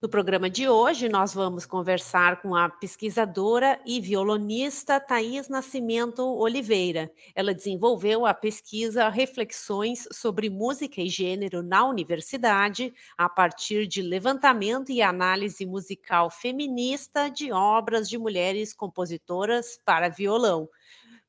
no programa de hoje, nós vamos conversar com a pesquisadora e violonista Thais Nascimento Oliveira. Ela desenvolveu a pesquisa Reflexões sobre Música e Gênero na Universidade, a partir de levantamento e análise musical feminista de obras de mulheres compositoras para violão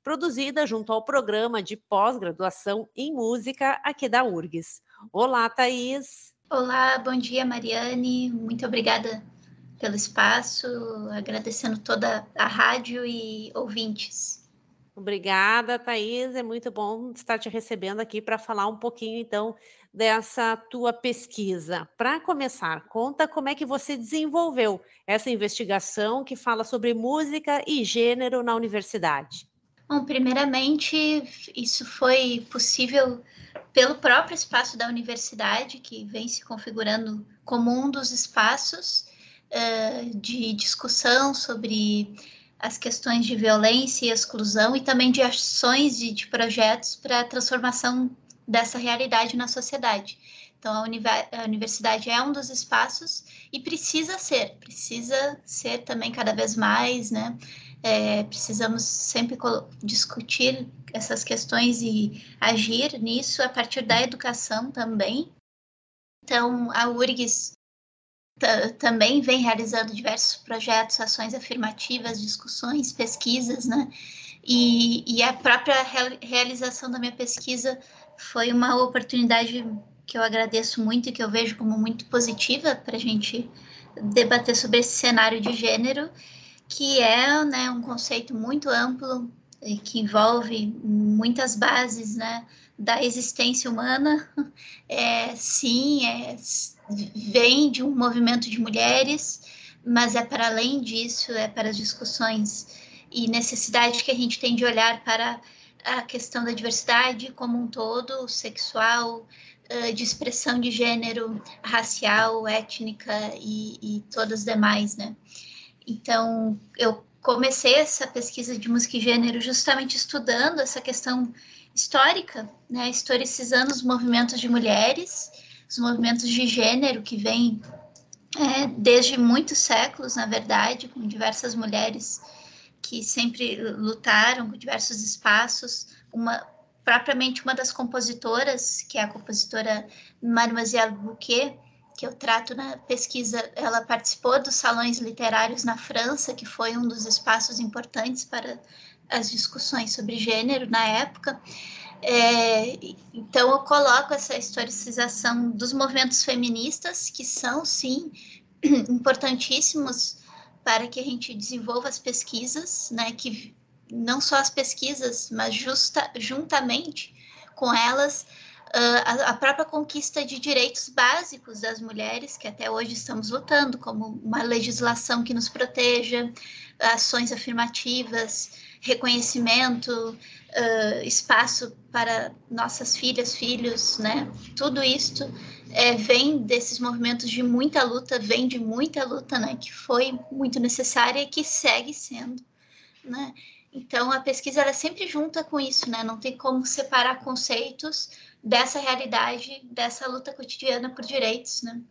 produzida junto ao programa de pós-graduação em música aqui da URGS. Olá, Thaís! Olá, bom dia, Mariane. Muito obrigada pelo espaço, agradecendo toda a rádio e ouvintes. Obrigada, Thaís. É muito bom estar te recebendo aqui para falar um pouquinho, então, dessa tua pesquisa. Para começar, conta como é que você desenvolveu essa investigação que fala sobre música e gênero na universidade. Bom, primeiramente, isso foi possível pelo próprio espaço da universidade, que vem se configurando como um dos espaços uh, de discussão sobre as questões de violência e exclusão e também de ações e de projetos para a transformação dessa realidade na sociedade. Então, a, a, universidade é um dos espaços e precisa ser, precisa ser também cada vez mais, né? É, precisamos sempre discutir essas questões e agir nisso a partir da educação também. Então, a URGS também vem realizando diversos projetos, ações afirmativas, discussões, pesquisas, né? E, e a própria realização da minha pesquisa foi uma oportunidade que eu agradeço muito e que eu vejo como muito positiva para a gente debater sobre esse cenário de gênero que é né, um conceito muito amplo que envolve muitas bases né, da existência humana. É, sim, é, vem de um movimento de mulheres, mas é para além disso, é para as discussões e necessidade que a gente tem de olhar para a questão da diversidade como um todo, sexual, de expressão de gênero, racial, étnica e, e todas as demais, né? Então, eu comecei essa pesquisa de música e gênero justamente estudando essa questão histórica, né, historicizando os movimentos de mulheres, os movimentos de gênero que vêm é, desde muitos séculos, na verdade, com diversas mulheres que sempre lutaram com diversos espaços. Uma propriamente uma das compositoras, que é a compositora Mademoiselle Bouquet, que eu trato na pesquisa, ela participou dos salões literários na França, que foi um dos espaços importantes para as discussões sobre gênero na época. É, então, eu coloco essa historicização dos movimentos feministas, que são, sim, importantíssimos para que a gente desenvolva as pesquisas, né, que não só as pesquisas, mas justa, juntamente com elas, a, própria conquista de direitos básicos das mulheres, que até hoje estamos lutando, como uma legislação que nos proteja, ações afirmativas, reconhecimento, espaço para nossas filhas, filhos, né? Tudo isto é, vem desses movimentos de muita luta, vem de muita luta, né? Que foi muito necessária e que segue sendo, né? Então, a pesquisa ela sempre junta com isso, né? Não tem como separar conceitos dessa realidade, dessa luta cotidiana por direitos, né?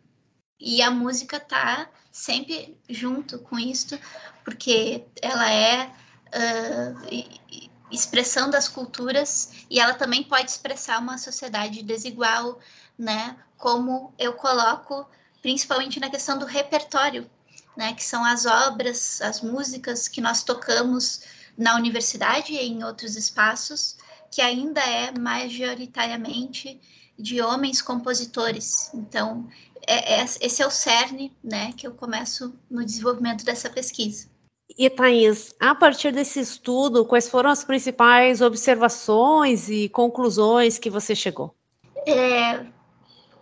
E a música tá sempre junto com isso, porque ela é uh, expressão das culturas e ela também pode expressar uma sociedade desigual, né? Como eu coloco, principalmente na questão do repertório, né? Que são as obras, as músicas que nós tocamos na universidade e em outros espaços, que ainda é majoritariamente de homens compositores. Então, é, é, esse é o cerne né, que eu começo no desenvolvimento dessa pesquisa. E, Thais, a partir desse estudo, quais foram as principais observações e conclusões que você chegou? É,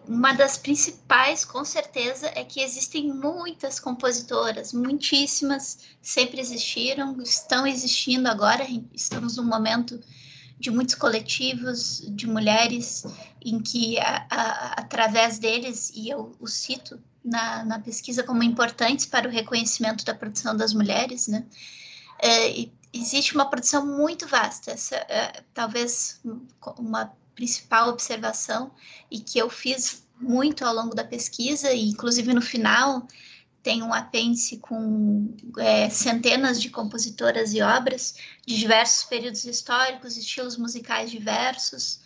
uma das principais, com certeza, é que existem muitas compositoras, muitíssimas, sempre existiram, estão existindo agora. Estamos num momento de muitos coletivos de mulheres em que, a, a, através deles, e eu os cito na, na, pesquisa como importantes para o reconhecimento da produção das mulheres, né? É, existe uma produção muito vasta. Essa é, talvez uma principal observação e que eu fiz muito ao longo da pesquisa, e inclusive no final tem um apêndice com é, centenas de compositoras e obras de diversos períodos históricos, estilos musicais diversos.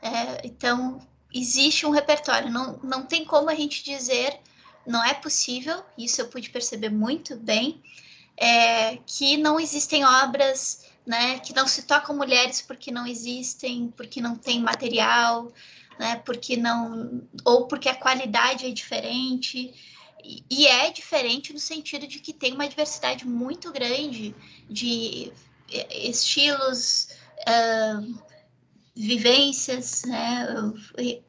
É, então, existe um repertório, não, não tem como a gente dizer, não é possível, isso eu pude perceber muito bem, é, que não existem obras né, que não se tocam mulheres porque não existem, porque não tem material, né, porque não, ou porque a qualidade é diferente, e, é diferente no sentido de que tem uma diversidade muito grande de é, estilos, uh, vivências, né,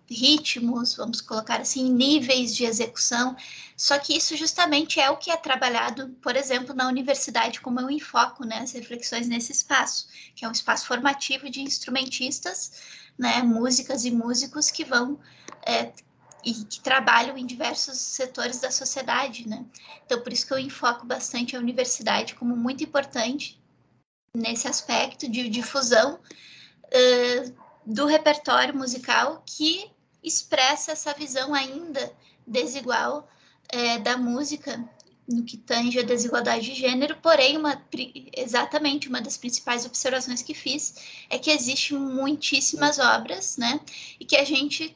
ritmos, vamos colocar assim, níveis de execução. Só que isso justamente é o que é trabalhado, por exemplo, na universidade, como eu enfoco né, as reflexões nesse espaço, que é um espaço formativo de instrumentistas, né, músicas e músicos que vão é, e que trabalham em diversos setores da sociedade, né? Então, por isso que eu enfoco bastante a universidade como muito importante nesse aspecto de difusão uh, do repertório musical que expressa essa visão ainda desigual uh, da música no que tange a desigualdade de gênero, porém, uma, exatamente uma das principais observações que fiz é que existe muitíssimas obras, né, e que a gente,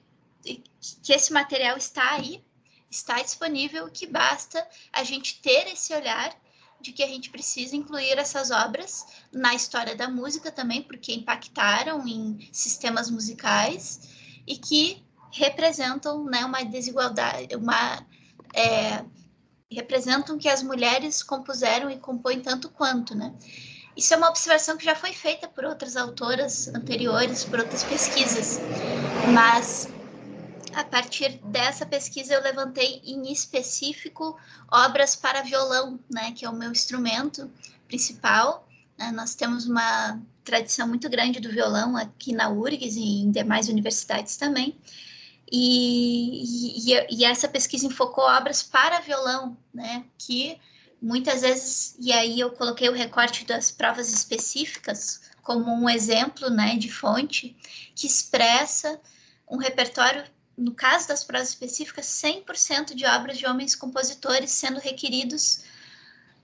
que esse material está aí, está disponível, que basta a gente ter esse olhar de que a gente precisa incluir essas obras na história da música também, porque impactaram em sistemas musicais e que representam né, uma desigualdade, uma é, representam que as mulheres compuseram e compõem tanto quanto, né? Isso é uma observação que já foi feita por outras autoras anteriores, por outras pesquisas, mas a partir dessa pesquisa eu levantei em específico obras para violão, né, que é o meu instrumento principal. Né? Nós temos uma tradição muito grande do violão aqui na URGS e em demais universidades também. E, e, e, essa pesquisa enfocou obras para violão, né, que muitas vezes, e aí eu coloquei o recorte das provas específicas como um exemplo, né, de fonte, que expressa um repertório, no caso das provas específicas, 100% de obras de homens compositores sendo requeridos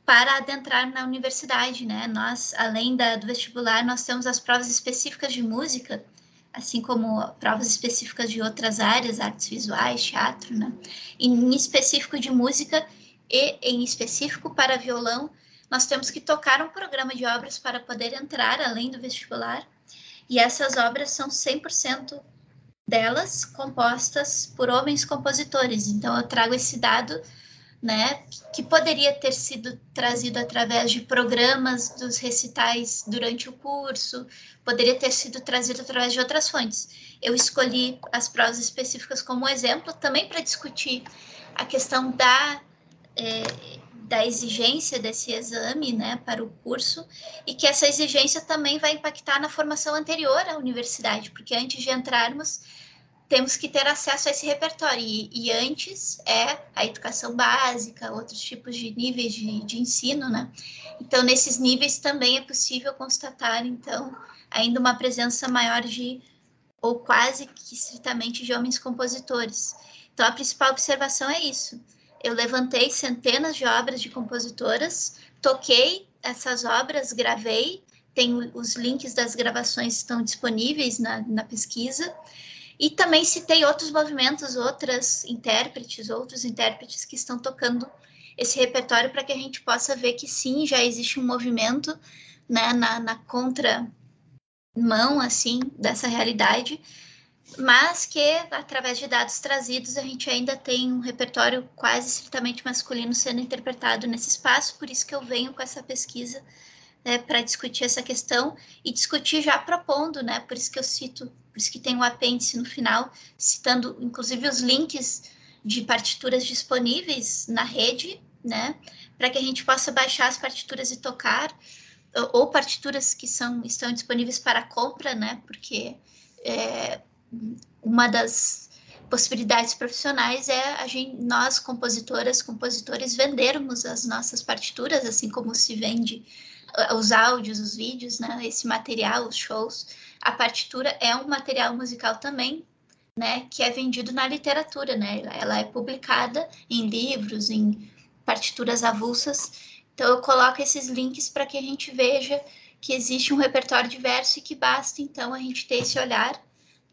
para adentrar na universidade, né? Nós, além da, do vestibular, nós temos as provas específicas de música, assim como provas específicas de outras áreas, artes visuais, teatro, né? Em específico de música e em específico para violão, nós temos que tocar um programa de obras para poder entrar além do vestibular. E essas obras são 100% delas compostas por homens compositores. Então eu trago esse dado né, que poderia ter sido trazido através de programas dos recitais durante o curso, poderia ter sido trazido através de outras fontes. Eu escolhi as provas específicas como exemplo também para discutir a questão da, é, da exigência desse exame né, para o curso e que essa exigência também vai impactar na formação anterior à universidade, porque antes de entrarmos temos que ter acesso a esse repertório. E, e, antes é a educação básica, outros tipos de níveis de, de ensino, né? Então, nesses níveis também é possível constatar, então, ainda uma presença maior de, ou quase que estritamente, de homens compositores. Então, a principal observação é isso. Eu levantei centenas de obras de compositoras, toquei essas obras, gravei, tem os links das gravações estão disponíveis na, na pesquisa, e também citei outros movimentos, outras intérpretes, outros intérpretes que estão tocando esse repertório para que a gente possa ver que sim, já existe um movimento né, na, na contramão assim dessa realidade, mas que através de dados trazidos a gente ainda tem um repertório quase estritamente masculino sendo interpretado nesse espaço, por isso que eu venho com essa pesquisa né, para discutir essa questão e discutir já propondo, né? Por isso que eu cito, por isso que tem um apêndice no final, citando inclusive os links de partituras disponíveis na rede, né? Para que a gente possa baixar as partituras e tocar, ou partituras que são, estão disponíveis para compra, né? Porque é, uma das possibilidades profissionais é a gente, nós, compositoras, compositores, vendermos as nossas partituras, assim como se vende uh, os áudios, os vídeos, né? Esse material, os shows. A partitura é um material musical também, né? Que é vendido na literatura, né? Ela é publicada em livros, em partituras avulsas. Então, eu coloco esses links para que a gente veja que existe um repertório diverso e que basta, então, a gente ter esse olhar,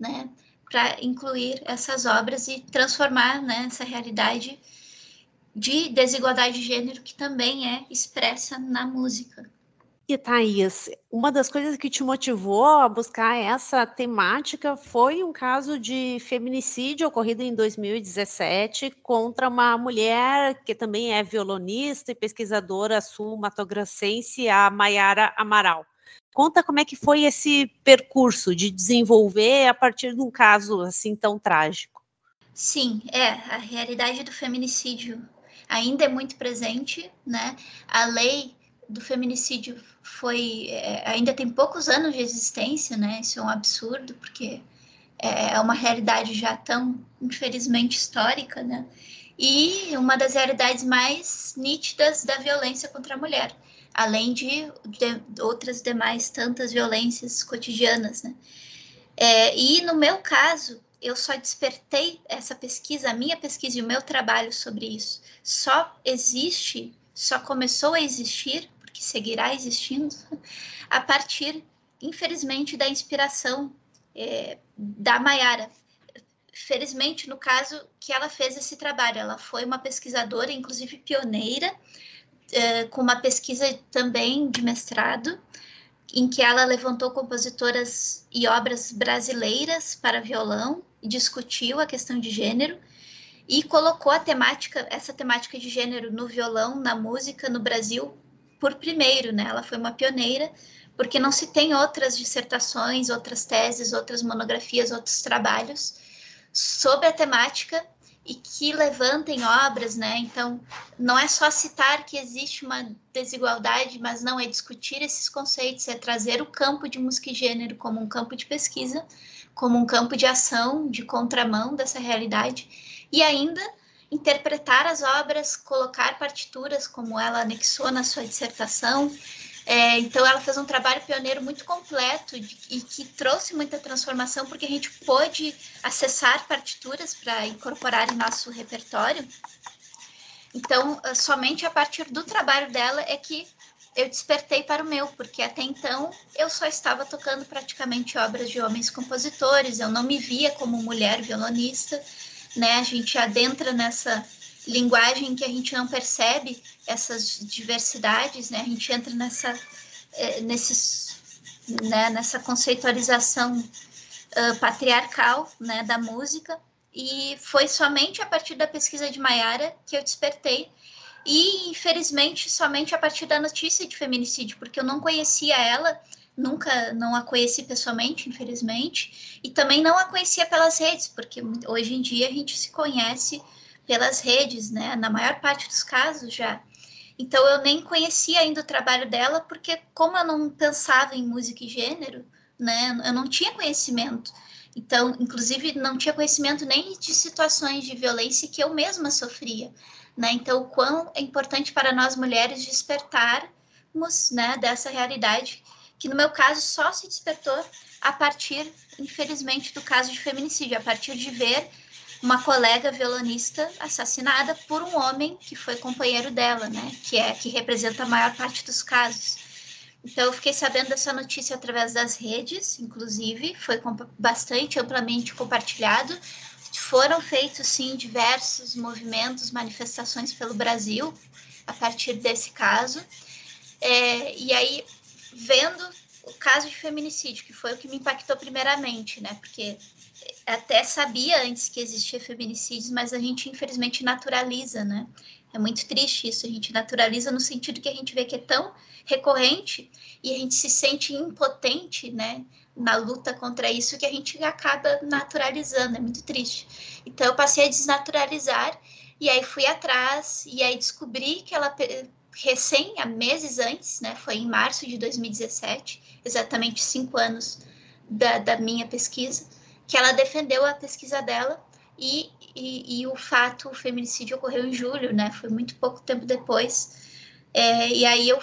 né? para incluir essas obras e transformar né, essa realidade de desigualdade de gênero que também é expressa na música. E Thaís, uma das coisas que te motivou a buscar essa temática foi um caso de feminicídio ocorrido em 2017 contra uma mulher que também é violonista e pesquisadora sul-matogrossense, a Maiara Amaral. Conta como é que foi esse percurso de desenvolver a partir de um caso assim tão trágico. Sim, é, a realidade do feminicídio ainda é muito presente, né? A lei do feminicídio foi é, ainda tem poucos anos de existência, né? Isso é um absurdo porque é, é uma realidade já tão infelizmente histórica, né? E uma das realidades mais nítidas da violência contra a mulher além de, de outras demais tantas violências cotidianas, né? É, e no meu caso, eu só despertei essa pesquisa, a minha pesquisa e o meu trabalho sobre isso só existe, só começou a existir, porque seguirá existindo, a partir, infelizmente, da inspiração é, da Maiara. Felizmente, no caso que ela fez esse trabalho, ela foi uma pesquisadora, inclusive pioneira, é, com uma pesquisa também de mestrado, em que ela levantou compositoras e obras brasileiras para violão discutiu a questão de gênero e colocou a temática, essa temática de gênero no violão, na música no Brasil por primeiro, né? Ela foi uma pioneira, porque não se tem outras dissertações, outras teses, outras monografias, outros trabalhos sobre a temática e que levantem obras, né? Então, não é só citar que existe uma desigualdade, mas não é discutir esses conceitos, é trazer o campo de música e gênero como um campo de pesquisa, como um campo de ação, de contramão dessa realidade, e ainda interpretar as obras, colocar partituras, como ela anexou na sua dissertação, é, então, ela fez um trabalho pioneiro muito completo e, e que trouxe muita transformação, porque a gente pôde acessar partituras para incorporar em nosso repertório. Então, ah, somente a partir do trabalho dela é que eu despertei para o meu, porque até então eu só estava tocando praticamente obras de homens compositores, eu não me via como mulher violonista, né? A gente adentra nessa linguagem que a gente não percebe essas diversidades, né? A gente entra nessa, é, nesses, né, nessa conceitualização uh, patriarcal, né, da música. E foi somente a partir da pesquisa de Maiara que eu despertei e infelizmente somente a partir da notícia de feminicídio, porque eu não conhecia ela, nunca não a conheci pessoalmente, infelizmente, e também não a conhecia pelas redes, porque hoje em dia a gente se conhece pelas redes, né? Na maior parte dos casos já. Então eu nem conhecia ainda o trabalho dela, porque como eu não pensava em música e gênero, né? Eu não tinha conhecimento. Então, inclusive, não tinha conhecimento nem de situações de violência que eu mesma sofria, né? Então, o quão é importante para nós mulheres despertarmos, né, dessa realidade que no meu caso só se despertou a partir, infelizmente, do caso de feminicídio, a partir de ver uma colega violonista assassinada por um homem que foi companheiro dela, né? Que é que representa a maior parte dos casos. Então eu fiquei sabendo dessa notícia através das redes, inclusive, foi bastante amplamente compartilhado. Foram feitos sim diversos movimentos, manifestações pelo Brasil a partir desse caso. É, e aí, vendo o caso de feminicídio, que foi o que me impactou primeiramente, né? Porque até sabia antes que existia feminicídios, mas a gente infelizmente naturaliza, né? É muito triste isso. A gente naturaliza no sentido que a gente vê que é tão recorrente e a gente se sente impotente, né? Na luta contra isso que a gente acaba naturalizando. É muito triste. Então eu passei a desnaturalizar e aí fui atrás e aí descobri que ela recém, há meses antes, né? Foi em março de 2017, exatamente cinco anos da, da minha pesquisa, que ela defendeu a pesquisa dela e, e, e, o fato, o feminicídio ocorreu em julho, né? Foi muito pouco tempo depois. É, e aí eu,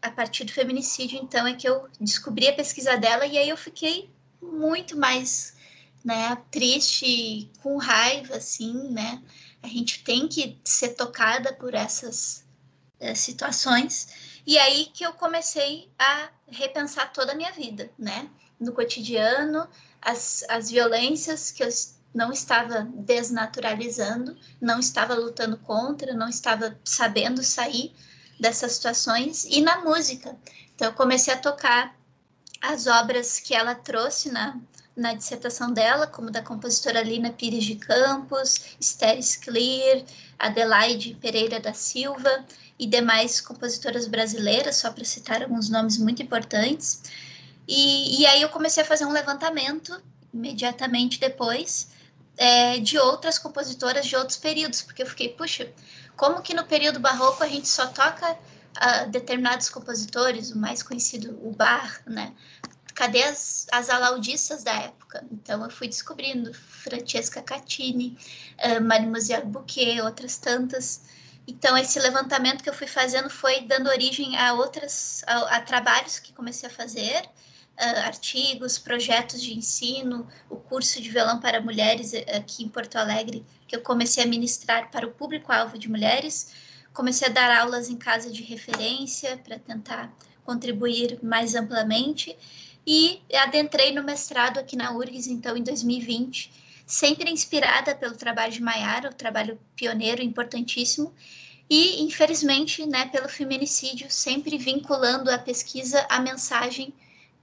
a partir do feminicídio, então, é que eu descobri a pesquisa dela e aí eu fiquei muito mais, né, triste, com raiva, assim, né? A gente tem que ser tocada por essas é, situações. E aí que eu comecei a repensar toda a minha vida, né? No cotidiano, as, as violências que eu não estava desnaturalizando, não estava lutando contra, não estava sabendo sair dessas situações, e na música. Então, eu comecei a tocar as obras que ela trouxe na, na dissertação dela, como da compositora Lina Pires de Campos, Esther Clear, Adelaide Pereira da Silva e demais compositoras brasileiras, só para citar alguns nomes muito importantes. E, e aí eu comecei a fazer um levantamento imediatamente depois é, de outras compositoras de outros períodos, porque eu fiquei, puxa, como que no período barroco a gente só toca uh, determinados compositores, o mais conhecido, o Bach, né? Cadê as, as alaudistas da época? Então eu fui descobrindo Francesca Catini, uh, Mademoiselle Bouquet, outras tantas. Então esse levantamento que eu fui fazendo foi dando origem a outras, a, a trabalhos que comecei a fazer, uh, artigos, projetos de ensino, o curso de violão para mulheres aqui em Porto Alegre, que eu comecei a ministrar para o público-alvo de mulheres. Comecei a dar aulas em casa de referência para tentar contribuir mais amplamente e adentrei no mestrado aqui na URGS, então, em 2020, sempre inspirada pelo trabalho de Maiara, o trabalho pioneiro importantíssimo, e, infelizmente, né, pelo feminicídio, sempre vinculando a pesquisa à mensagem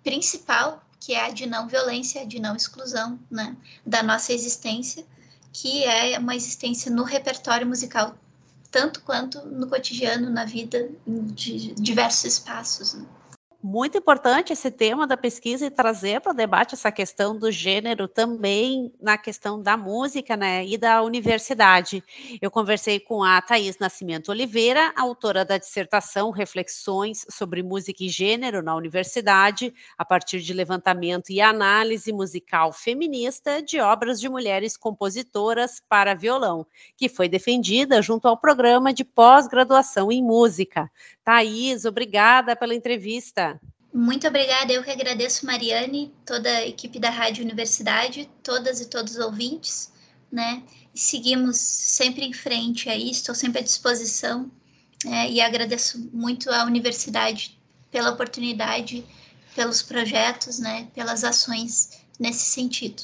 principal, que é a de não violência, de não exclusão né, da nossa existência, que é uma existência no repertório musical, tanto quanto no cotidiano, na vida, de diversos espaços. Né muito importante esse tema da pesquisa e trazer para o debate essa questão do gênero também na questão da música né, e da universidade. Eu conversei com a Thais Nascimento Oliveira, autora da dissertação Reflexões sobre Música e Gênero na Universidade, a partir de levantamento e análise musical feminista de obras de mulheres compositoras para violão, que foi defendida junto ao programa de pós-graduação em música. Thaís, obrigada pela entrevista. Muito obrigada, eu que agradeço, Mariane, toda a equipe da Rádio Universidade, todas e todos os ouvintes, né? E seguimos sempre em frente aí, estou sempre à disposição é, e agradeço muito à Universidade pela oportunidade, pelos projetos, né? Pelas ações nesse sentido.